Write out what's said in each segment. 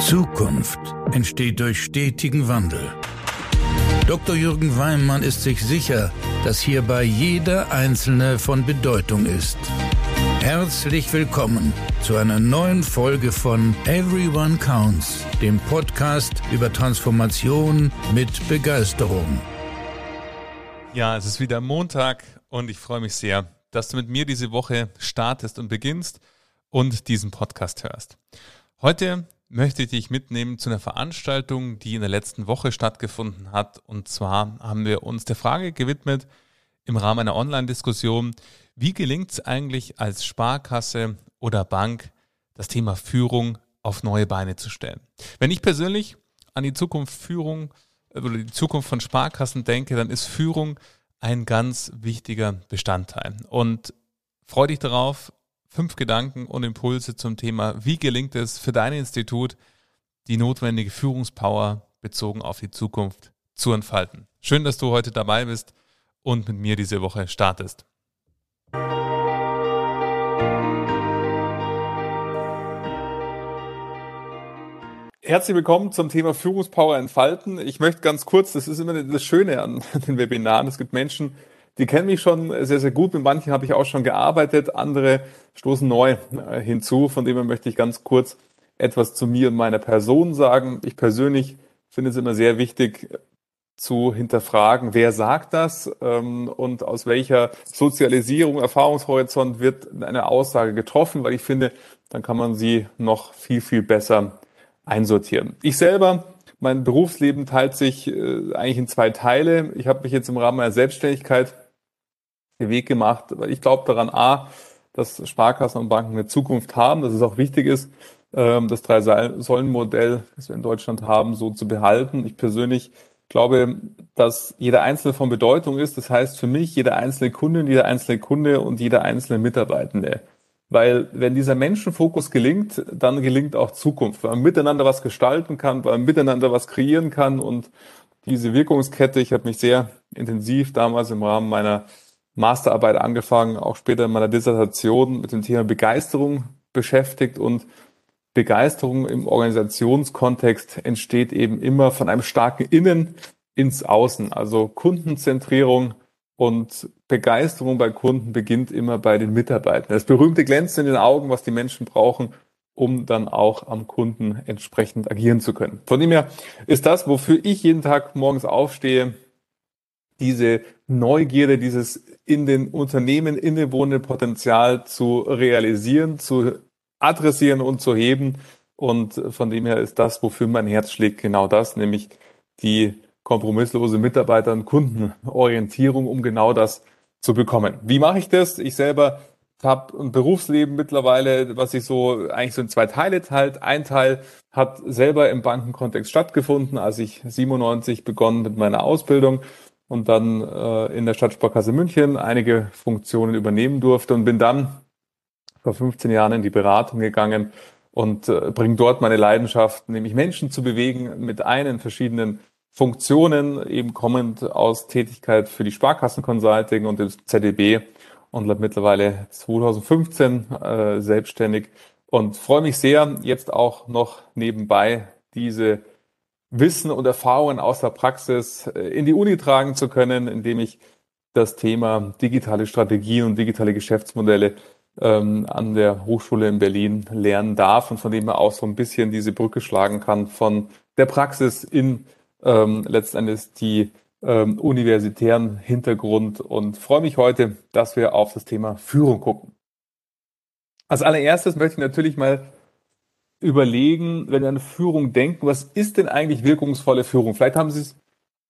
Zukunft entsteht durch stetigen Wandel. Dr. Jürgen Weimann ist sich sicher, dass hierbei jeder Einzelne von Bedeutung ist. Herzlich willkommen zu einer neuen Folge von Everyone Counts, dem Podcast über Transformation mit Begeisterung. Ja, es ist wieder Montag und ich freue mich sehr, dass du mit mir diese Woche startest und beginnst und diesen Podcast hörst. Heute möchte ich dich mitnehmen zu einer Veranstaltung, die in der letzten Woche stattgefunden hat. Und zwar haben wir uns der Frage gewidmet, im Rahmen einer Online-Diskussion, wie gelingt es eigentlich als Sparkasse oder Bank, das Thema Führung auf neue Beine zu stellen? Wenn ich persönlich an die Zukunft Führung oder die Zukunft von Sparkassen denke, dann ist Führung ein ganz wichtiger Bestandteil. Und freue dich darauf, fünf Gedanken und Impulse zum Thema, wie gelingt es für dein Institut, die notwendige Führungspower bezogen auf die Zukunft zu entfalten. Schön, dass du heute dabei bist und mit mir diese Woche startest. Herzlich willkommen zum Thema Führungspower entfalten. Ich möchte ganz kurz, das ist immer das Schöne an den Webinaren. Es gibt Menschen, die kennen mich schon sehr, sehr gut. Mit manchen habe ich auch schon gearbeitet. Andere stoßen neu äh, hinzu. Von dem her möchte ich ganz kurz etwas zu mir und meiner Person sagen. Ich persönlich finde es immer sehr wichtig zu hinterfragen, wer sagt das ähm, und aus welcher Sozialisierung, Erfahrungshorizont wird eine Aussage getroffen, weil ich finde, dann kann man sie noch viel, viel besser einsortieren. Ich selber mein Berufsleben teilt sich äh, eigentlich in zwei Teile. Ich habe mich jetzt im Rahmen meiner Selbstständigkeit Weg gemacht, weil ich glaube daran, a, dass Sparkassen und Banken eine Zukunft haben, dass es auch wichtig ist, ähm, das Drei-Säulen-Modell, das wir in Deutschland haben, so zu behalten. Ich persönlich glaube, dass jeder Einzelne von Bedeutung ist. Das heißt für mich, jeder einzelne Kunde, jeder einzelne Kunde und jeder einzelne Mitarbeitende. Weil wenn dieser Menschenfokus gelingt, dann gelingt auch Zukunft, weil man miteinander was gestalten kann, weil man miteinander was kreieren kann und diese Wirkungskette, ich habe mich sehr intensiv damals im Rahmen meiner Masterarbeit angefangen, auch später in meiner Dissertation mit dem Thema Begeisterung beschäftigt und Begeisterung im Organisationskontext entsteht eben immer von einem starken Innen ins Außen, also Kundenzentrierung und Begeisterung bei Kunden beginnt immer bei den Mitarbeitern. Das berühmte Glänzen in den Augen, was die Menschen brauchen, um dann auch am Kunden entsprechend agieren zu können. Von dem her ist das, wofür ich jeden Tag morgens aufstehe, diese Neugierde, dieses in den Unternehmen innewohnende Potenzial zu realisieren, zu adressieren und zu heben. Und von dem her ist das, wofür mein Herz schlägt, genau das, nämlich die kompromisslose Mitarbeiter- und Kundenorientierung, um genau das zu bekommen. Wie mache ich das? Ich selber habe ein Berufsleben mittlerweile, was sich so eigentlich so in zwei Teile teilt. Ein Teil hat selber im Bankenkontext stattgefunden, als ich 97 begonnen mit meiner Ausbildung und dann äh, in der Stadtsparkasse München einige Funktionen übernehmen durfte und bin dann vor 15 Jahren in die Beratung gegangen und äh, bringe dort meine Leidenschaft, nämlich Menschen zu bewegen mit einen verschiedenen Funktionen, eben kommend aus Tätigkeit für die Sparkassen Consulting und dem ZDB und mittlerweile 2015 äh, selbstständig und freue mich sehr, jetzt auch noch nebenbei diese Wissen und Erfahrungen aus der Praxis äh, in die Uni tragen zu können, indem ich das Thema digitale Strategien und digitale Geschäftsmodelle ähm, an der Hochschule in Berlin lernen darf und von dem er auch so ein bisschen diese Brücke schlagen kann von der Praxis in ähm, letztendlich die ähm, universitären Hintergrund und freue mich heute, dass wir auf das Thema Führung gucken. Als allererstes möchte ich natürlich mal überlegen, wenn wir an Führung denken, was ist denn eigentlich wirkungsvolle Führung? Vielleicht haben Sie es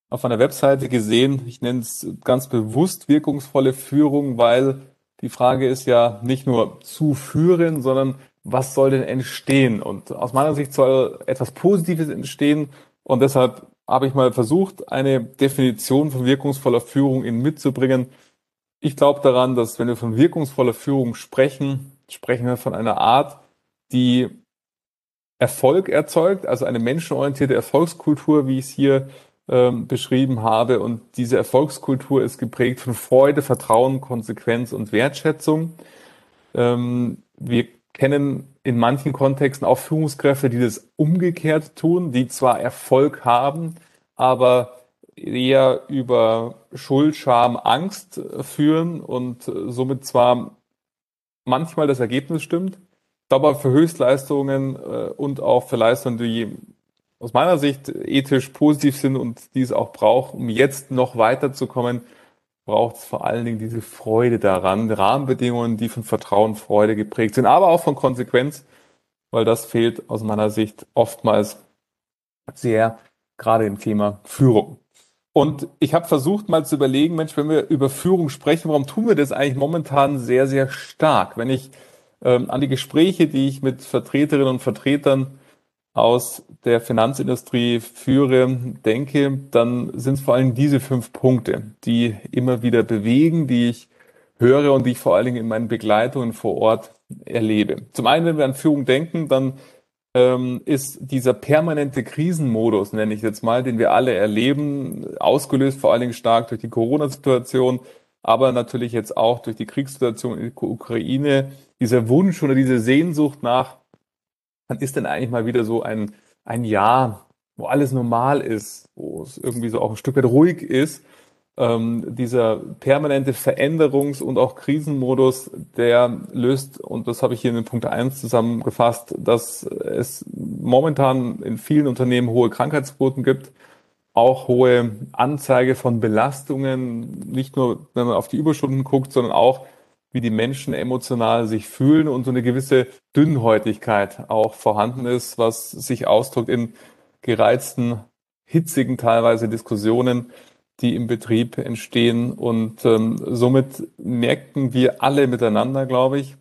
auf einer Webseite gesehen. Ich nenne es ganz bewusst wirkungsvolle Führung, weil die Frage ist ja nicht nur zu führen, sondern was soll denn entstehen? Und aus meiner Sicht soll etwas Positives entstehen. Und deshalb habe ich mal versucht, eine Definition von wirkungsvoller Führung Ihnen mitzubringen. Ich glaube daran, dass wenn wir von wirkungsvoller Führung sprechen, sprechen wir von einer Art, die Erfolg erzeugt, also eine menschenorientierte Erfolgskultur, wie ich es hier ähm, beschrieben habe. Und diese Erfolgskultur ist geprägt von Freude, Vertrauen, Konsequenz und Wertschätzung. Ähm, wir kennen in manchen Kontexten auch Führungskräfte, die das umgekehrt tun, die zwar Erfolg haben, aber eher über Schuld, Scham, Angst führen und somit zwar manchmal das Ergebnis stimmt, aber für Höchstleistungen äh, und auch für Leistungen, die aus meiner Sicht ethisch positiv sind und die es auch braucht, um jetzt noch weiterzukommen, braucht es vor allen Dingen diese Freude daran, Rahmenbedingungen, die von Vertrauen, Freude geprägt sind, aber auch von Konsequenz, weil das fehlt aus meiner Sicht oftmals sehr, gerade im Thema Führung. Und ich habe versucht mal zu überlegen, Mensch, wenn wir über Führung sprechen, warum tun wir das eigentlich momentan sehr, sehr stark? Wenn ich ähm, an die Gespräche, die ich mit Vertreterinnen und Vertretern aus der Finanzindustrie führe, denke, dann sind es vor allem diese fünf Punkte, die immer wieder bewegen, die ich höre und die ich vor allen Dingen in meinen Begleitungen vor Ort erlebe. Zum einen, wenn wir an Führung denken, dann ähm, ist dieser permanente Krisenmodus, nenne ich jetzt mal, den wir alle erleben, ausgelöst vor allen Dingen stark durch die Corona-Situation, aber natürlich jetzt auch durch die Kriegssituation in der Ukraine, dieser Wunsch oder diese Sehnsucht nach wann ist denn eigentlich mal wieder so ein, ein Jahr, wo alles normal ist, wo es irgendwie so auch ein Stück weit ruhig ist. Ähm, dieser permanente Veränderungs- und auch Krisenmodus, der löst, und das habe ich hier in Punkt 1 zusammengefasst, dass es momentan in vielen Unternehmen hohe Krankheitsquoten gibt, auch hohe Anzeige von Belastungen, nicht nur wenn man auf die Überstunden guckt, sondern auch wie die Menschen emotional sich fühlen und so eine gewisse Dünnhäutigkeit auch vorhanden ist, was sich ausdrückt in gereizten, hitzigen teilweise Diskussionen, die im Betrieb entstehen. Und ähm, somit merken wir alle miteinander, glaube ich,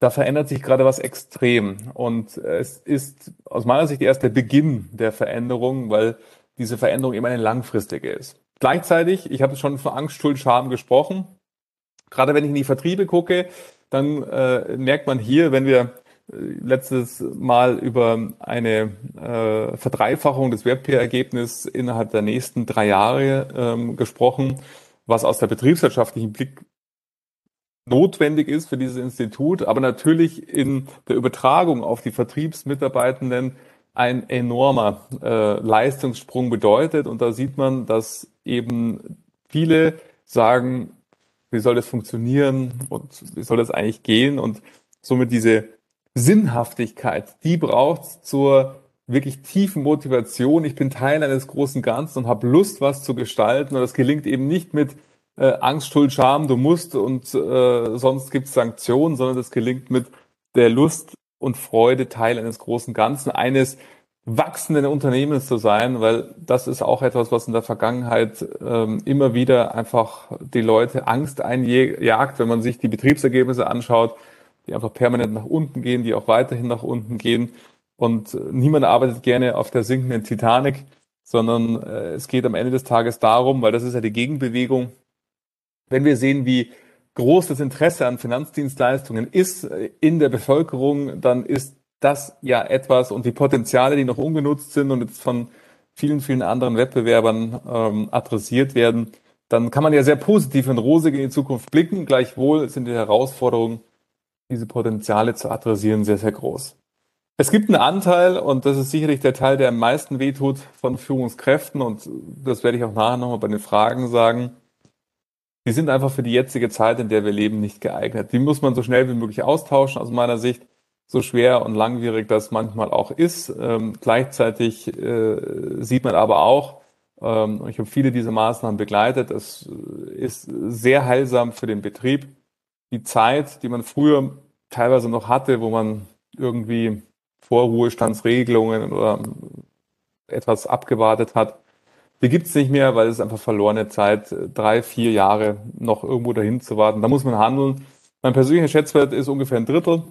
da verändert sich gerade was extrem. Und es ist aus meiner Sicht erst der Beginn der Veränderung, weil diese Veränderung immer eine langfristige ist. Gleichzeitig, ich habe schon von Angst, Schuld, Scham gesprochen. Gerade wenn ich in die Vertriebe gucke, dann äh, merkt man hier, wenn wir äh, letztes Mal über eine äh, Verdreifachung des Wertpapierergebnisses innerhalb der nächsten drei Jahre ähm, gesprochen, was aus der betriebswirtschaftlichen Blick notwendig ist für dieses Institut, aber natürlich in der Übertragung auf die Vertriebsmitarbeitenden ein enormer äh, Leistungssprung bedeutet. Und da sieht man, dass eben viele sagen, wie soll das funktionieren und wie soll das eigentlich gehen und somit diese Sinnhaftigkeit, die braucht zur wirklich tiefen Motivation. Ich bin Teil eines großen Ganzen und habe Lust, was zu gestalten. Und das gelingt eben nicht mit äh, Angst, Schuld, Scham, du musst und äh, sonst gibt es Sanktionen, sondern das gelingt mit der Lust und Freude, Teil eines großen Ganzen, eines wachsenden Unternehmens zu sein, weil das ist auch etwas, was in der Vergangenheit ähm, immer wieder einfach die Leute Angst einjagt, wenn man sich die Betriebsergebnisse anschaut, die einfach permanent nach unten gehen, die auch weiterhin nach unten gehen. Und äh, niemand arbeitet gerne auf der sinkenden Titanic, sondern äh, es geht am Ende des Tages darum, weil das ist ja die Gegenbewegung, wenn wir sehen, wie groß das Interesse an Finanzdienstleistungen ist äh, in der Bevölkerung, dann ist das ja etwas und die Potenziale, die noch ungenutzt sind und jetzt von vielen, vielen anderen Wettbewerbern ähm, adressiert werden, dann kann man ja sehr positiv und rosig in die Zukunft blicken. Gleichwohl sind die Herausforderungen, diese Potenziale zu adressieren, sehr, sehr groß. Es gibt einen Anteil, und das ist sicherlich der Teil, der am meisten wehtut von Führungskräften, und das werde ich auch nachher nochmal bei den Fragen sagen. Die sind einfach für die jetzige Zeit, in der wir leben, nicht geeignet. Die muss man so schnell wie möglich austauschen, aus meiner Sicht so schwer und langwierig das manchmal auch ist. Ähm, gleichzeitig äh, sieht man aber auch, ähm, ich habe viele dieser Maßnahmen begleitet, es ist sehr heilsam für den Betrieb. Die Zeit, die man früher teilweise noch hatte, wo man irgendwie Vorruhestandsregelungen oder etwas abgewartet hat, die gibt es nicht mehr, weil es einfach verlorene Zeit, drei, vier Jahre noch irgendwo dahin zu warten. Da muss man handeln. Mein persönlicher Schätzwert ist ungefähr ein Drittel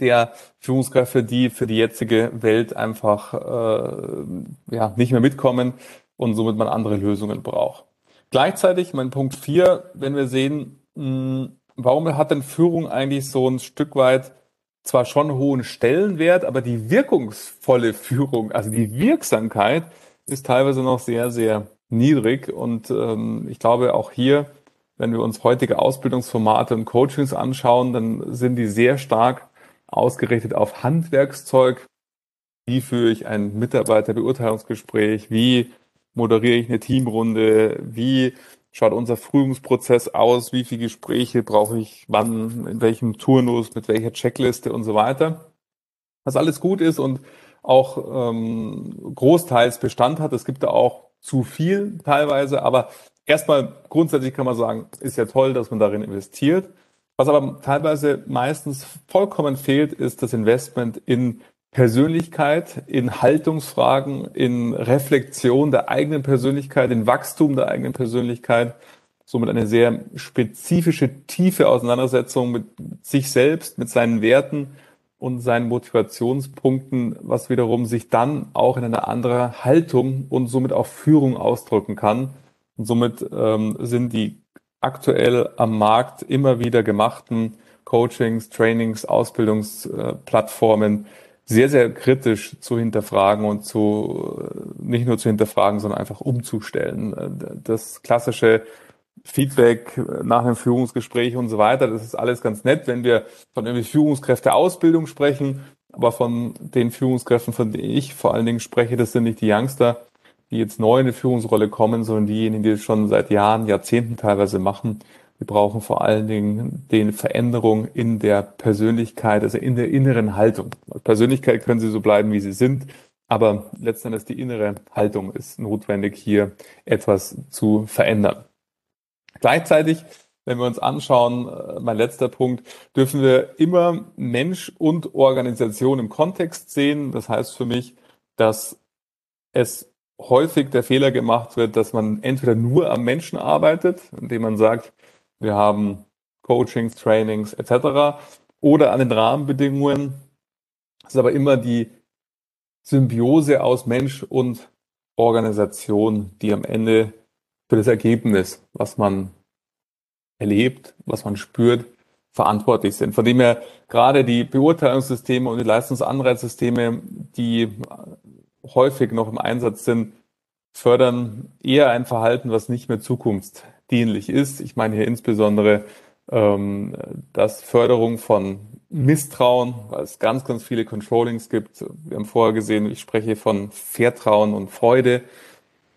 der Führungskräfte, die für die jetzige Welt einfach äh, ja, nicht mehr mitkommen und somit man andere Lösungen braucht. Gleichzeitig, mein Punkt vier, wenn wir sehen, mh, hm, warum hat denn Führung eigentlich so ein Stück weit zwar schon hohen Stellenwert, aber die wirkungsvolle Führung, also die Wirksamkeit, ist teilweise noch sehr, sehr niedrig. Und ähm, ich glaube auch hier, wenn wir uns heutige Ausbildungsformate und Coachings anschauen, dann sind die sehr stark ausgerichtet auf Handwerkszeug. Wie führe ich ein Mitarbeiterbeurteilungsgespräch? Wie moderiere ich eine Teamrunde? Wie schaut unser Frühungsprozess aus? Wie viele Gespräche brauche ich wann? In welchem Turnus? Mit welcher Checkliste und so weiter? Was alles gut ist und auch ähm, großteils Bestand hat. Es gibt da auch zu viel teilweise, aber erstmal grundsätzlich kann man sagen, ist ja toll, dass man darin investiert. Was aber teilweise meistens vollkommen fehlt, ist das Investment in Persönlichkeit, in Haltungsfragen, in Reflexion der eigenen Persönlichkeit, in Wachstum der eigenen Persönlichkeit, somit eine sehr spezifische, tiefe Auseinandersetzung mit sich selbst, mit seinen Werten und seinen Motivationspunkten, was wiederum sich dann auch in einer anderen Haltung und somit auch Führung ausdrücken kann. Und somit ähm, sind die aktuell am Markt immer wieder gemachten Coachings, Trainings, Ausbildungsplattformen sehr, sehr kritisch zu hinterfragen und zu nicht nur zu hinterfragen, sondern einfach umzustellen. Das klassische Feedback nach einem Führungsgespräch und so weiter, das ist alles ganz nett, wenn wir von irgendwie Führungskräfteausbildung sprechen, aber von den Führungskräften, von denen ich vor allen Dingen spreche, das sind nicht die Youngster, die jetzt neu in die Führungsrolle kommen, sondern diejenigen, die es schon seit Jahren, Jahrzehnten teilweise machen. Wir brauchen vor allen Dingen den Veränderung in der Persönlichkeit, also in der inneren Haltung. Persönlichkeit können sie so bleiben, wie sie sind, aber letztendlich die innere Haltung ist notwendig, hier etwas zu verändern. Gleichzeitig, wenn wir uns anschauen, äh, mein letzter Punkt, dürfen wir immer Mensch und Organisation im Kontext sehen. Das heißt für mich, dass es häufig der Fehler gemacht wird, dass man entweder nur am Menschen arbeitet, indem man sagt, wir haben Coachings, Trainings etc. oder an den Rahmenbedingungen. Es ist aber immer die Symbiose aus Mensch und Organisation, die am Ende für das Ergebnis, was man erlebt, was man spürt, verantwortlich sind. Von dem her gerade die Beurteilungssysteme und die Leistungsanreizsysteme, die häufig noch im Einsatz sind, fördern eher ein Verhalten, was nicht mehr zukunftsdienlich ist. Ich meine hier insbesondere ähm, das Förderung von Misstrauen, weil es ganz, ganz viele Controllings gibt. Wir haben vorher gesehen, ich spreche von Vertrauen und Freude.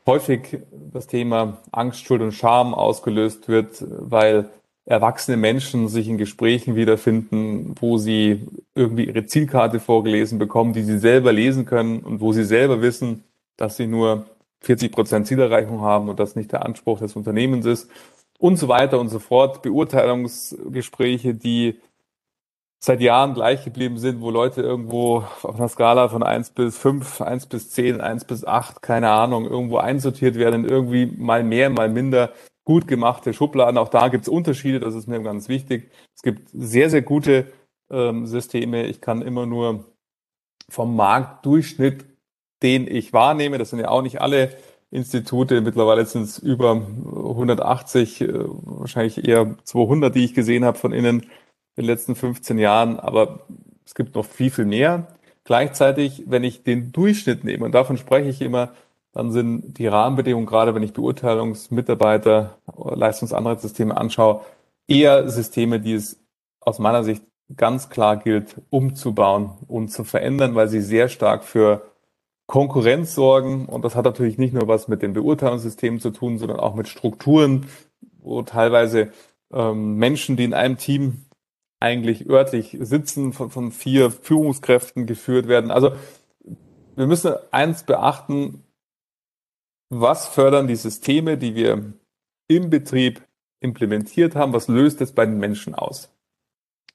Häufig das Thema Angst, Schuld und Scham ausgelöst wird, weil erwachsene Menschen sich in Gesprächen wiederfinden, wo sie irgendwie ihre Zielkarte vorgelesen bekommen, die sie selber lesen können und wo sie selber wissen, dass sie nur 40 Prozent Zielerreichung haben und das nicht der Anspruch des Unternehmens ist und so weiter und so fort. Beurteilungsgespräche, die seit Jahren gleich geblieben sind, wo Leute irgendwo auf einer Skala von eins bis fünf, eins bis zehn, eins bis acht, keine Ahnung, irgendwo einsortiert werden, irgendwie mal mehr, mal minder gut gemachte Schubladen. Auch da gibt es Unterschiede, das ist mir ganz wichtig. Es gibt sehr, sehr gute ähm, Systeme. Ich kann immer nur vom Marktdurchschnitt, den ich wahrnehme, das sind ja auch nicht alle Institute, mittlerweile sind es über 180, äh, wahrscheinlich eher 200, die ich gesehen habe von innen in den letzten 15 Jahren, aber es gibt noch viel, viel mehr. Gleichzeitig, wenn ich den Durchschnitt nehme, und davon spreche ich immer, dann sind die Rahmenbedingungen, gerade wenn ich Beurteilungsmitarbeiter, Leistungsanreizsysteme anschaue, eher Systeme, die es aus meiner Sicht ganz klar gilt, umzubauen und zu verändern, weil sie sehr stark für Konkurrenz sorgen. Und das hat natürlich nicht nur was mit den Beurteilungssystemen zu tun, sondern auch mit Strukturen, wo teilweise ähm, Menschen, die in einem Team eigentlich örtlich sitzen, von, von vier Führungskräften geführt werden. Also wir müssen eins beachten, was fördern die Systeme, die wir im Betrieb implementiert haben? Was löst es bei den Menschen aus?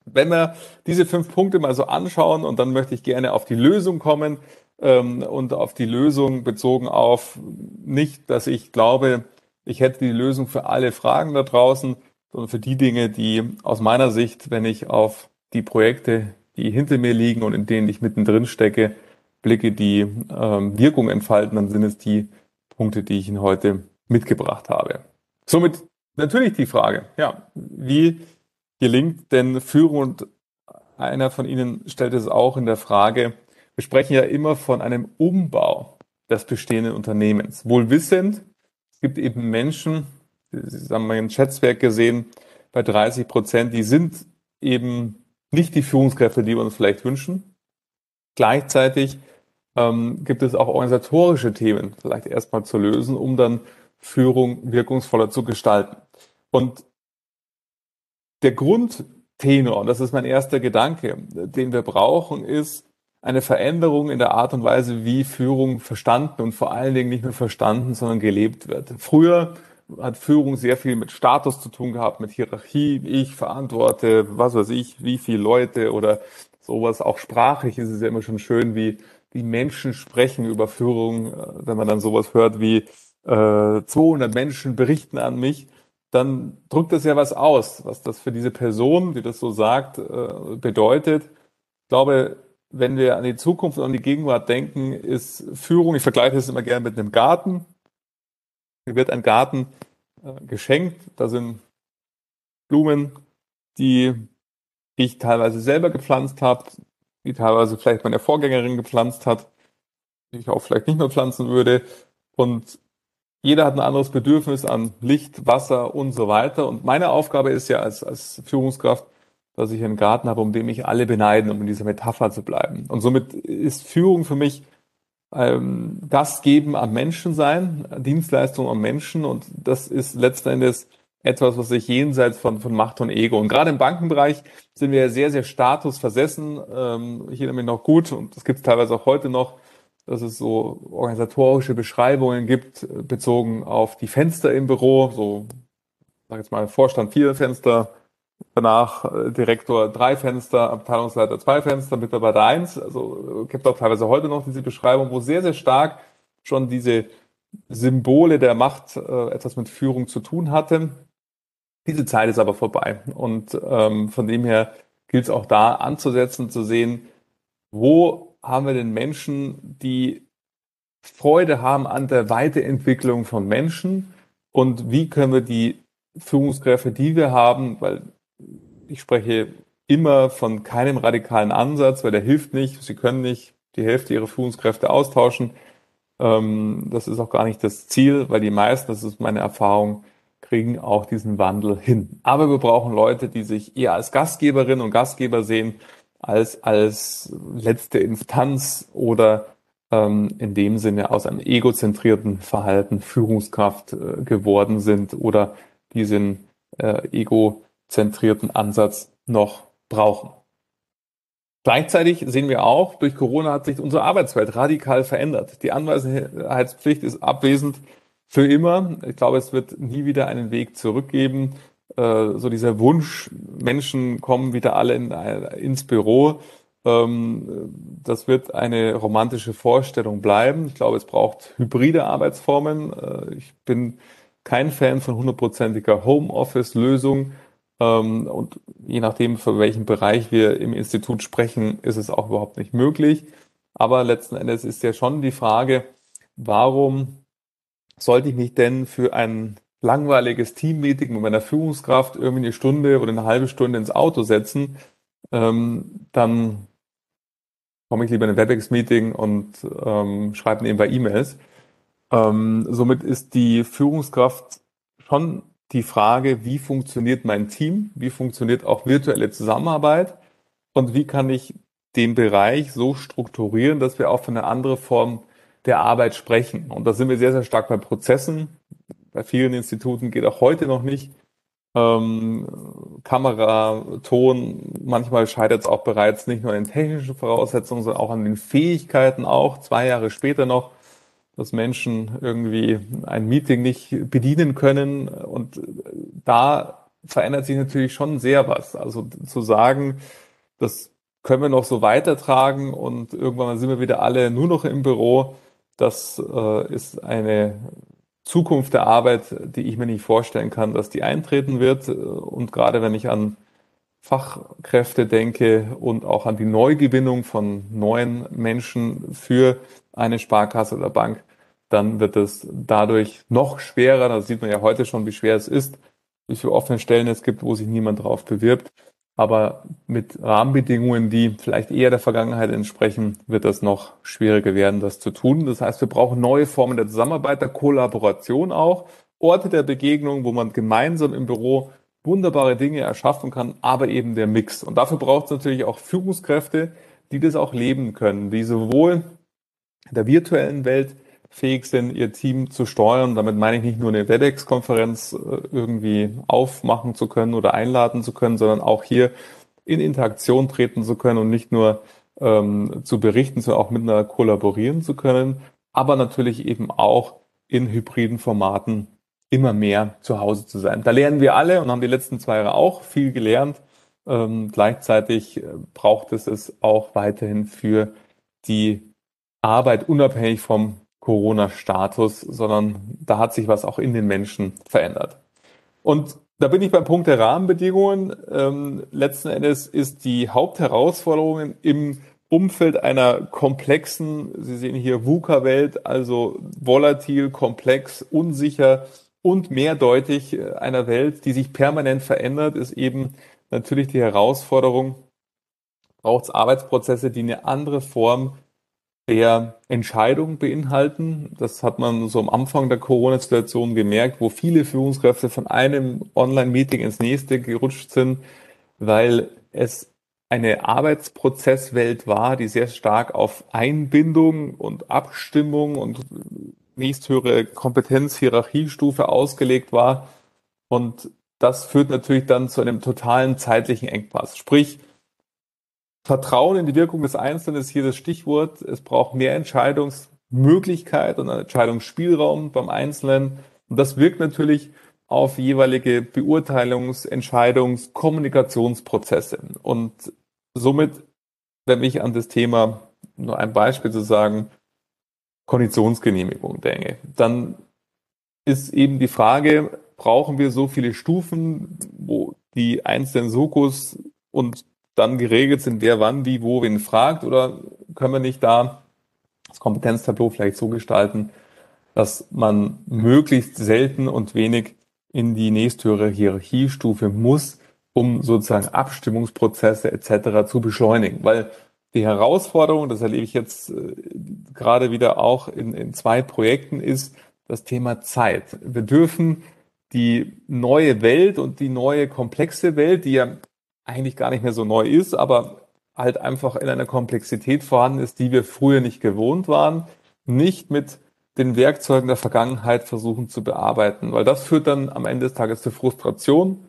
Wenn wir diese fünf Punkte mal so anschauen und dann möchte ich gerne auf die Lösung kommen ähm, und auf die Lösung bezogen auf nicht, dass ich glaube, ich hätte die Lösung für alle Fragen da draußen, sondern für die Dinge, die aus meiner Sicht, wenn ich auf die Projekte, die hinter mir liegen und in denen ich mittendrin stecke, blicke, die ähm, Wirkung entfalten, dann sind es die Punkte, die ich Ihnen heute mitgebracht habe. Somit natürlich die Frage, ja, wie gelingt denn Führung? Und einer von Ihnen stellt es auch in der Frage, wir sprechen ja immer von einem Umbau des bestehenden Unternehmens. Wohl wissend, es gibt eben Menschen, Sie haben mal ein Schätzwerk gesehen, bei 30 Prozent, die sind eben nicht die Führungskräfte, die wir uns vielleicht wünschen. Gleichzeitig ähm, gibt es auch organisatorische Themen vielleicht erstmal zu lösen, um dann Führung wirkungsvoller zu gestalten. Und der Grundtenor, und das ist mein erster Gedanke, den wir brauchen, ist eine Veränderung in der Art und Weise, wie Führung verstanden und vor allen Dingen nicht nur verstanden, sondern gelebt wird. Früher hat Führung sehr viel mit Status zu tun gehabt, mit Hierarchie. Ich verantworte, was weiß ich, wie viele Leute oder sowas. Auch sprachlich ist es ja immer schon schön, wie, wie Menschen sprechen über Führung. Wenn man dann sowas hört wie äh, 200 Menschen berichten an mich, dann drückt das ja was aus, was das für diese Person, die das so sagt, äh, bedeutet. Ich glaube, wenn wir an die Zukunft und an die Gegenwart denken, ist Führung, ich vergleiche das immer gerne mit einem Garten. Mir wird ein Garten äh, geschenkt, da sind Blumen, die ich teilweise selber gepflanzt habe, die teilweise vielleicht meine Vorgängerin gepflanzt hat, die ich auch vielleicht nicht mehr pflanzen würde. Und jeder hat ein anderes Bedürfnis an Licht, Wasser und so weiter. Und meine Aufgabe ist ja als, als Führungskraft, dass ich einen Garten habe, um den mich alle beneiden, um in dieser Metapher zu bleiben. Und somit ist Führung für mich ähm, Gastgeben am Menschen sein, Dienstleistung am Menschen. Und das ist letzten Endes etwas, was sich jenseits von, von Macht und Ego. Und gerade im Bankenbereich sind wir sehr, sehr statusversessen. Ähm, ich erinnere mich noch gut, und das gibt es teilweise auch heute noch, dass es so organisatorische Beschreibungen gibt, äh, bezogen auf die Fenster im Büro, so, sag jetzt mal, Vorstand vier Fenster, danach äh, Direktor drei Fenster, Abteilungsleiter zwei Fenster, Mitarbeiter eins. Also äh, gibt auch teilweise heute noch diese Beschreibung, wo sehr, sehr stark schon diese Symbole der Macht äh, etwas mit Führung zu tun hatte. Diese Zeit ist aber vorbei. Und ähm, von dem her gilt es auch da anzusetzen, zu sehen, wo haben wir den Menschen, die Freude haben an der Weiterentwicklung von Menschen und wie können wir die Führungskräfte, die wir haben, weil ich spreche immer von keinem radikalen Ansatz, weil der hilft nicht. Sie können nicht die Hälfte ihrer Führungskräfte austauschen. Ähm, das ist auch gar nicht das Ziel, weil die meisten, das ist meine Erfahrung, kriegen auch diesen Wandel hin. Aber wir brauchen Leute, die sich eher als Gastgeberin und Gastgeber sehen als als letzte Instanz oder ähm, in dem Sinne aus einem egozentrierten Verhalten Führungskraft äh, geworden sind oder diesen äh, egozentrierten Ansatz noch brauchen. Gleichzeitig sehen wir auch, durch Corona hat sich unsere Arbeitswelt radikal verändert. Die Anwesenheitspflicht ist abwesend für immer. Ich glaube, es wird nie wieder einen Weg zurückgeben. Äh, so dieser Wunsch, Menschen kommen wieder alle in, ins Büro. Ähm, das wird eine romantische Vorstellung bleiben. Ich glaube, es braucht hybride Arbeitsformen. Äh, ich bin kein Fan von hundertprozentiger Homeoffice-Lösung. Ähm, und je nachdem, für welchen Bereich wir im Institut sprechen, ist es auch überhaupt nicht möglich. Aber letzten Endes ist ja schon die Frage, warum sollte ich mich denn für ein langweiliges Teammeeting mit meiner Führungskraft irgendwie eine Stunde oder eine halbe Stunde ins Auto setzen, ähm, dann komme ich lieber in ein WebEx-Meeting und ähm, schreibe nebenbei E-Mails. Ähm, somit ist die Führungskraft schon die Frage, wie funktioniert mein Team, wie funktioniert auch virtuelle Zusammenarbeit und wie kann ich den Bereich so strukturieren, dass wir auch von einer anderen Form der Arbeit sprechen. Und da sind wir sehr, sehr stark bei Prozessen, bei vielen Instituten geht auch heute noch nicht. Ähm, Kamera, Ton, manchmal scheitert es auch bereits nicht nur an den technischen Voraussetzungen, sondern auch an den Fähigkeiten auch, zwei Jahre später noch, dass Menschen irgendwie ein Meeting nicht bedienen können. Und da verändert sich natürlich schon sehr was. Also zu sagen, das können wir noch so weitertragen und irgendwann sind wir wieder alle nur noch im Büro, das äh, ist eine Zukunft der Arbeit, die ich mir nicht vorstellen kann, dass die eintreten wird. Und gerade wenn ich an Fachkräfte denke und auch an die Neugewinnung von neuen Menschen für eine Sparkasse oder Bank, dann wird es dadurch noch schwerer. Da sieht man ja heute schon, wie schwer es ist, wie viele offene Stellen es gibt, wo sich niemand drauf bewirbt. Aber mit Rahmenbedingungen, die vielleicht eher der Vergangenheit entsprechen, wird das noch schwieriger werden, das zu tun. Das heißt, wir brauchen neue Formen der Zusammenarbeit, der Kollaboration auch, Orte der Begegnung, wo man gemeinsam im Büro wunderbare Dinge erschaffen kann, aber eben der Mix. Und dafür braucht es natürlich auch Führungskräfte, die das auch leben können, die sowohl in der virtuellen Welt fähig sind, ihr Team zu steuern. Damit meine ich nicht nur eine WebEx-Konferenz äh, irgendwie aufmachen zu können oder einladen zu können, sondern auch hier in Interaktion treten zu können und nicht nur ähm, zu berichten, sondern auch miteinander kollaborieren zu können, aber natürlich eben auch in hybriden Formaten immer mehr zu Hause zu sein. Da lernen wir alle und haben die letzten zwei Jahre auch viel gelernt. Ähm, gleichzeitig äh, braucht es es auch weiterhin für die Arbeit unabhängig vom Corona-Status, sondern da hat sich was auch in den Menschen verändert. Und da bin ich beim Punkt der Rahmenbedingungen. Ähm, letzten Endes ist die Hauptherausforderung im Umfeld einer komplexen, Sie sehen hier VUCA-Welt, also volatil, komplex, unsicher und mehrdeutig äh, einer Welt, die sich permanent verändert, ist eben natürlich die Herausforderung, braucht es Arbeitsprozesse, die eine andere Form der Entscheidung beinhalten. Das hat man so am Anfang der Corona-Situation gemerkt, wo viele Führungskräfte von einem Online-Meeting ins nächste gerutscht sind, weil es eine Arbeitsprozesswelt war, die sehr stark auf Einbindung und Abstimmung und nächsthöhere Kompetenz, Hierarchiestufe ausgelegt war. Und das führt natürlich dann zu einem totalen zeitlichen Engpass. Sprich, Vertrauen in die Wirkung des Einzelnen ist hier das Stichwort. Es braucht mehr Entscheidungsmöglichkeit und Entscheidungsspielraum beim Einzelnen. Und das wirkt natürlich auf jeweilige Beurteilungs-, Entscheidungs-, Kommunikationsprozesse. Und somit, wenn ich an das Thema, nur ein Beispiel zu sagen, Konditionsgenehmigung denke, dann ist eben die Frage, brauchen wir so viele Stufen, wo die einzelnen Sokos und dann geregelt sind, wer wann, wie, wo, wen fragt? Oder können wir nicht da das Kompetenztableau vielleicht so gestalten, dass man möglichst selten und wenig in die nächsthöhere Hierarchiestufe muss, um sozusagen Abstimmungsprozesse etc. zu beschleunigen? Weil die Herausforderung, das erlebe ich jetzt äh, gerade wieder auch in, in zwei Projekten, ist das Thema Zeit. Wir dürfen die neue Welt und die neue komplexe Welt, die ja eigentlich gar nicht mehr so neu ist, aber halt einfach in einer Komplexität vorhanden ist, die wir früher nicht gewohnt waren, nicht mit den Werkzeugen der Vergangenheit versuchen zu bearbeiten, weil das führt dann am Ende des Tages zu Frustration,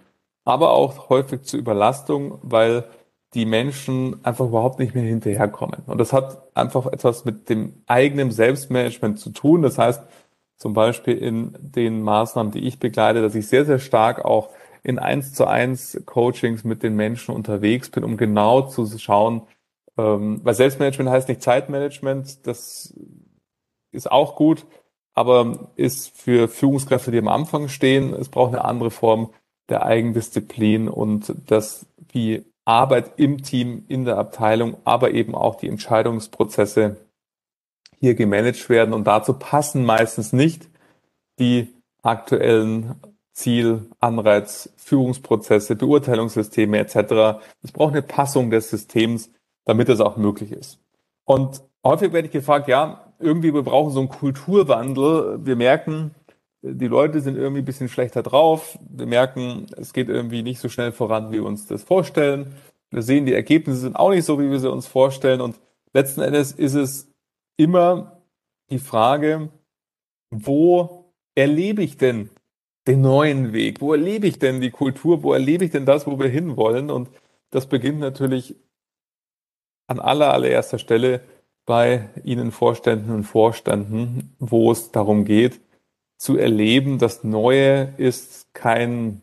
aber auch häufig zu Überlastung, weil die Menschen einfach überhaupt nicht mehr hinterherkommen. Und das hat einfach etwas mit dem eigenen Selbstmanagement zu tun. Das heißt, zum Beispiel in den Maßnahmen, die ich begleite, dass ich sehr, sehr stark auch in eins zu eins Coachings mit den Menschen unterwegs bin, um genau zu schauen, ähm, weil Selbstmanagement heißt nicht Zeitmanagement, das ist auch gut, aber ist für Führungskräfte, die am Anfang stehen, es braucht eine andere Form der Eigendisziplin und dass die Arbeit im Team, in der Abteilung, aber eben auch die Entscheidungsprozesse hier gemanagt werden. Und dazu passen meistens nicht die aktuellen Ziel, Anreiz, Führungsprozesse, Beurteilungssysteme etc. Es braucht eine Passung des Systems, damit es auch möglich ist. Und häufig werde ich gefragt, ja, irgendwie wir brauchen so einen Kulturwandel. Wir merken, die Leute sind irgendwie ein bisschen schlechter drauf. Wir merken, es geht irgendwie nicht so schnell voran, wie wir uns das vorstellen. Wir sehen, die Ergebnisse sind auch nicht so, wie wir sie uns vorstellen. Und letzten Endes ist es immer die Frage, wo erlebe ich denn den neuen Weg? Wo erlebe ich denn die Kultur? Wo erlebe ich denn das, wo wir hinwollen? Und das beginnt natürlich an aller, allererster Stelle bei Ihnen Vorständen und Vorständen, wo es darum geht, zu erleben, das Neue ist kein,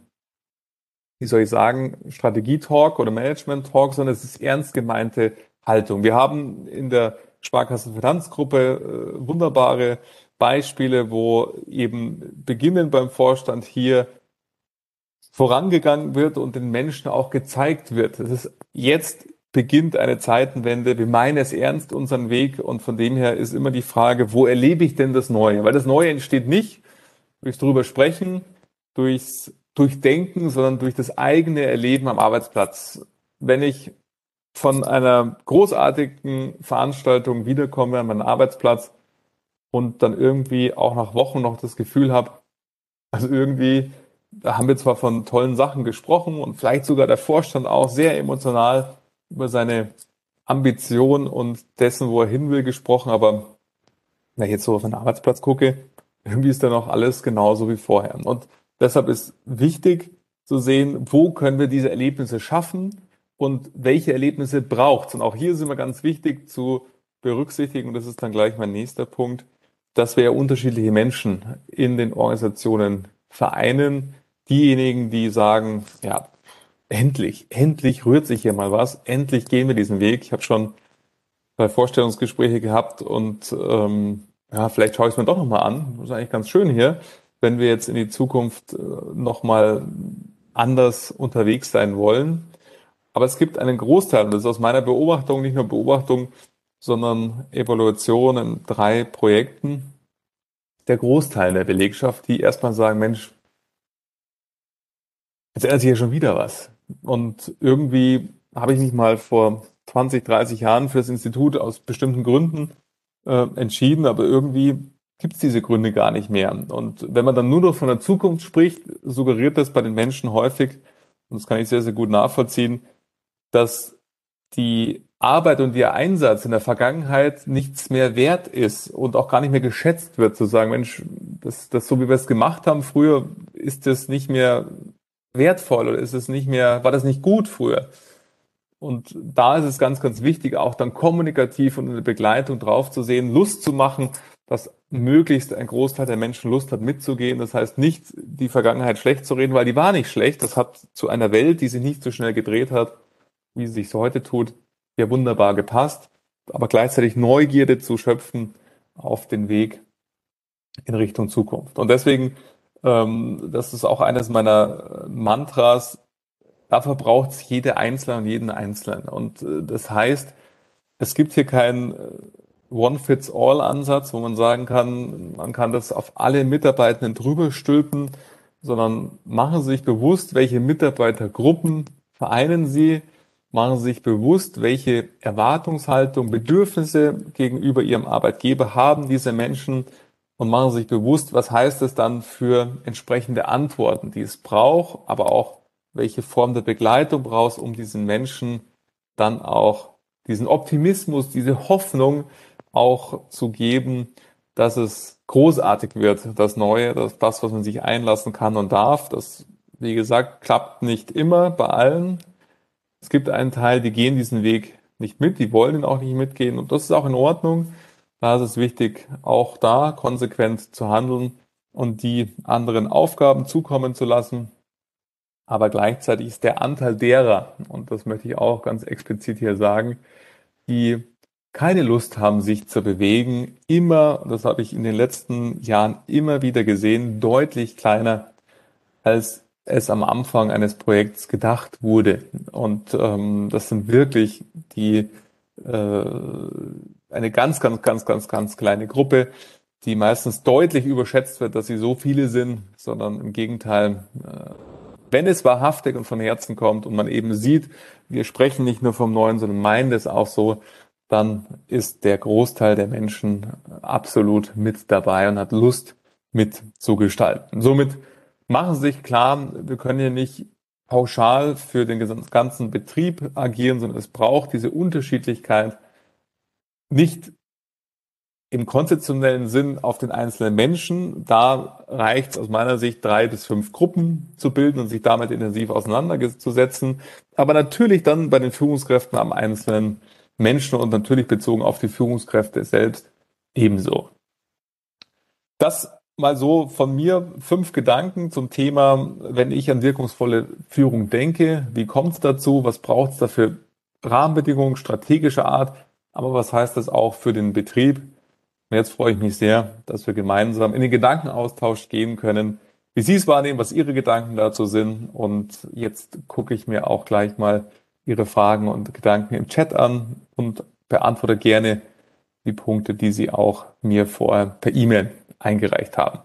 wie soll ich sagen, Strategietalk oder Management-Talk, sondern es ist ernst gemeinte Haltung. Wir haben in der Sparkassenfinanzgruppe äh, wunderbare Beispiele, wo eben beginnend beim Vorstand hier vorangegangen wird und den Menschen auch gezeigt wird. Es ist jetzt beginnt eine Zeitenwende. Wir meinen es ernst, unseren Weg. Und von dem her ist immer die Frage, wo erlebe ich denn das Neue? Weil das Neue entsteht nicht durchs drüber sprechen, durchs Durchdenken, sondern durch das eigene Erleben am Arbeitsplatz. Wenn ich von einer großartigen Veranstaltung wiederkomme an meinen Arbeitsplatz, und dann irgendwie auch nach Wochen noch das Gefühl habe, also irgendwie da haben wir zwar von tollen Sachen gesprochen und vielleicht sogar der Vorstand auch sehr emotional über seine Ambition und dessen, wo er hin will, gesprochen, aber wenn ich jetzt so auf den Arbeitsplatz gucke, irgendwie ist da noch alles genauso wie vorher. Und deshalb ist wichtig zu sehen, wo können wir diese Erlebnisse schaffen und welche Erlebnisse braucht es. Und auch hier ist immer ganz wichtig zu berücksichtigen, und das ist dann gleich mein nächster Punkt, dass wir unterschiedliche Menschen in den Organisationen vereinen. Diejenigen, die sagen, ja, endlich, endlich rührt sich hier mal was, endlich gehen wir diesen Weg. Ich habe schon zwei Vorstellungsgespräche gehabt und ähm, ja, vielleicht schaue ich es mir doch nochmal an. Das ist eigentlich ganz schön hier, wenn wir jetzt in die Zukunft äh, nochmal anders unterwegs sein wollen. Aber es gibt einen Großteil, und das ist aus meiner Beobachtung, nicht nur Beobachtung, sondern Evaluation in drei Projekten, der Großteil der Belegschaft, die erstmal sagen, Mensch, jetzt ändert sich ja schon wieder was. Und irgendwie habe ich mich mal vor 20, 30 Jahren für das Institut aus bestimmten Gründen äh, entschieden, aber irgendwie gibt es diese Gründe gar nicht mehr. Und wenn man dann nur noch von der Zukunft spricht, suggeriert das bei den Menschen häufig, und das kann ich sehr, sehr gut nachvollziehen, dass die Arbeit und ihr Einsatz in der Vergangenheit nichts mehr wert ist und auch gar nicht mehr geschätzt wird, zu sagen, Mensch, das, das so wie wir es gemacht haben früher, ist das nicht mehr wertvoll oder ist es nicht mehr, war das nicht gut früher? Und da ist es ganz, ganz wichtig, auch dann kommunikativ und in der Begleitung drauf zu sehen, Lust zu machen, dass möglichst ein Großteil der Menschen Lust hat mitzugehen. Das heißt nicht, die Vergangenheit schlecht zu reden, weil die war nicht schlecht. Das hat zu einer Welt, die sich nicht so schnell gedreht hat, wie sie sich so heute tut, ja wunderbar gepasst. Aber gleichzeitig Neugierde zu schöpfen auf den Weg in Richtung Zukunft. Und deswegen, ähm, das ist auch eines meiner Mantras, Dafür braucht es jede Einzelne und jeden Einzelnen. Und äh, das heißt, es gibt hier keinen äh, One-Fits-All-Ansatz, wo man sagen kann, man kann das auf alle Mitarbeitenden drüber stülpen, sondern machen Sie sich bewusst, welche Mitarbeitergruppen vereinen Sie, machen Sie sich bewusst, welche Erwartungshaltung, Bedürfnisse gegenüber Ihrem Arbeitgeber haben diese Menschen und machen Sie sich bewusst, was heißt es dann für entsprechende Antworten, die es braucht, aber auch welche Form der Begleitung brauchst, um diesen Menschen dann auch diesen Optimismus, diese Hoffnung auch zu geben, dass es großartig wird, das Neue, das, das, was man sich einlassen kann und darf. Das, wie gesagt, klappt nicht immer bei allen. Es gibt einen Teil, die gehen diesen Weg nicht mit, die wollen ihn auch nicht mitgehen und das ist auch in Ordnung. Da ist es wichtig, auch da konsequent zu handeln und die anderen Aufgaben zukommen zu lassen, aber gleichzeitig ist der Anteil derer, und das möchte ich auch ganz explizit hier sagen, die keine Lust haben, sich zu bewegen, immer, das habe ich in den letzten Jahren immer wieder gesehen, deutlich kleiner, als es am Anfang eines Projekts gedacht wurde. Und ähm, das sind wirklich die äh, eine ganz, ganz, ganz, ganz, ganz kleine Gruppe, die meistens deutlich überschätzt wird, dass sie so viele sind, sondern im Gegenteil äh, wenn es wahrhaftig und von Herzen kommt und man eben sieht, wir sprechen nicht nur vom Neuen, sondern meinen es auch so, dann ist der Großteil der Menschen absolut mit dabei und hat Lust mitzugestalten. Somit machen Sie sich klar, wir können hier nicht pauschal für den ganzen Betrieb agieren, sondern es braucht diese Unterschiedlichkeit nicht im konzeptionellen Sinn auf den einzelnen Menschen. Da reicht es aus meiner Sicht, drei bis fünf Gruppen zu bilden und sich damit intensiv auseinanderzusetzen. Aber natürlich dann bei den Führungskräften am einzelnen Menschen und natürlich bezogen auf die Führungskräfte selbst ebenso. Das mal so von mir fünf Gedanken zum Thema, wenn ich an wirkungsvolle Führung denke. Wie kommt es dazu? Was braucht es dafür? Rahmenbedingungen strategischer Art. Aber was heißt das auch für den Betrieb? Und jetzt freue ich mich sehr, dass wir gemeinsam in den Gedankenaustausch gehen können, wie Sie es wahrnehmen, was Ihre Gedanken dazu sind. Und jetzt gucke ich mir auch gleich mal Ihre Fragen und Gedanken im Chat an und beantworte gerne die Punkte, die Sie auch mir vorher per E-Mail eingereicht haben.